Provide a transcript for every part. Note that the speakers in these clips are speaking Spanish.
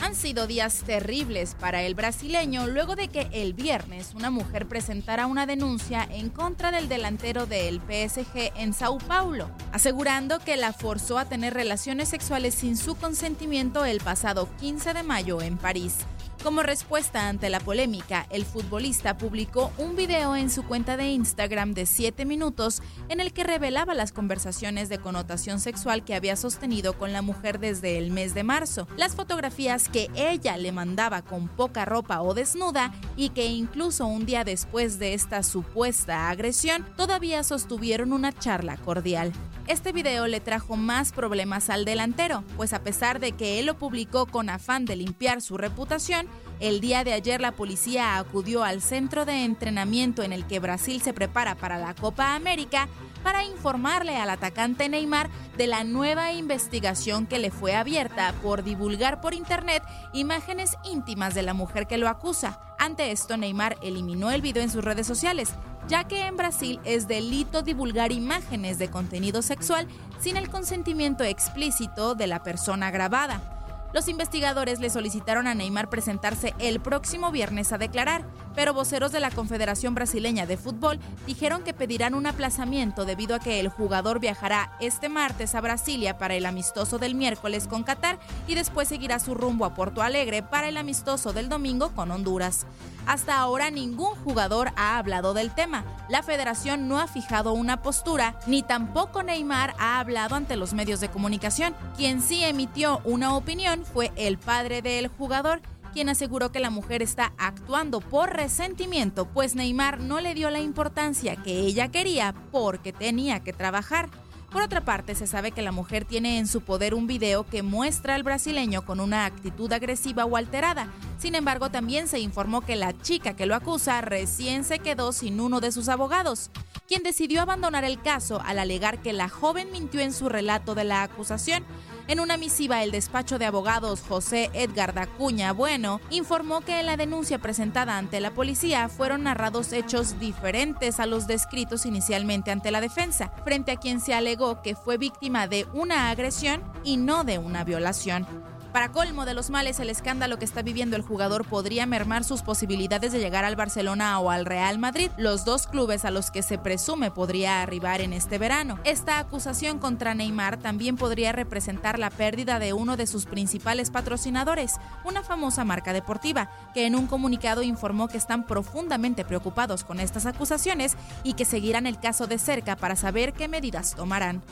Han sido días terribles para el brasileño luego de que el viernes una mujer presentara una denuncia en contra del delantero del PSG en Sao Paulo, asegurando que la forzó a tener relaciones sexuales sin su consentimiento el pasado 15 de mayo en París. Como respuesta ante la polémica, el futbolista publicó un video en su cuenta de Instagram de 7 minutos en el que revelaba las conversaciones de connotación sexual que había sostenido con la mujer desde el mes de marzo, las fotografías que ella le mandaba con poca ropa o desnuda y que incluso un día después de esta supuesta agresión todavía sostuvieron una charla cordial. Este video le trajo más problemas al delantero, pues a pesar de que él lo publicó con afán de limpiar su reputación, el día de ayer la policía acudió al centro de entrenamiento en el que Brasil se prepara para la Copa América para informarle al atacante Neymar de la nueva investigación que le fue abierta por divulgar por internet imágenes íntimas de la mujer que lo acusa. Ante esto, Neymar eliminó el video en sus redes sociales, ya que en Brasil es delito divulgar imágenes de contenido sexual sin el consentimiento explícito de la persona grabada. Los investigadores le solicitaron a Neymar presentarse el próximo viernes a declarar, pero voceros de la Confederación Brasileña de Fútbol dijeron que pedirán un aplazamiento debido a que el jugador viajará este martes a Brasilia para el amistoso del miércoles con Qatar y después seguirá su rumbo a Porto Alegre para el amistoso del domingo con Honduras. Hasta ahora ningún jugador ha hablado del tema. La federación no ha fijado una postura, ni tampoco Neymar ha hablado ante los medios de comunicación. Quien sí emitió una opinión fue el padre del jugador, quien aseguró que la mujer está actuando por resentimiento, pues Neymar no le dio la importancia que ella quería porque tenía que trabajar. Por otra parte, se sabe que la mujer tiene en su poder un video que muestra al brasileño con una actitud agresiva o alterada. Sin embargo, también se informó que la chica que lo acusa recién se quedó sin uno de sus abogados, quien decidió abandonar el caso al alegar que la joven mintió en su relato de la acusación. En una misiva, el despacho de abogados José Edgar Dacuña Bueno informó que en la denuncia presentada ante la policía fueron narrados hechos diferentes a los descritos inicialmente ante la defensa, frente a quien se alegó que fue víctima de una agresión y no de una violación. Para colmo de los males, el escándalo que está viviendo el jugador podría mermar sus posibilidades de llegar al Barcelona o al Real Madrid, los dos clubes a los que se presume podría arribar en este verano. Esta acusación contra Neymar también podría representar la pérdida de uno de sus principales patrocinadores, una famosa marca deportiva, que en un comunicado informó que están profundamente preocupados con estas acusaciones y que seguirán el caso de cerca para saber qué medidas tomarán.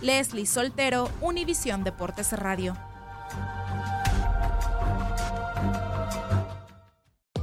Leslie Soltero, Univisión Deportes Radio.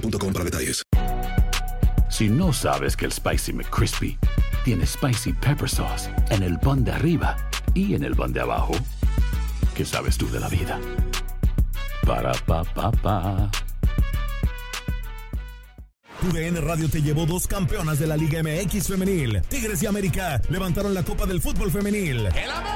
boostmobile.com para detalles. Si no sabes que el Spicy McCrispy tiene Spicy Pepper Sauce en el pan de arriba y en el pan de abajo, ¿qué sabes tú de la vida? Para, pa, pa, pa. TUDN Radio te llevó dos campeonas de la Liga MX femenil. Tigres y América levantaron la Copa del Fútbol femenil. ¡El América!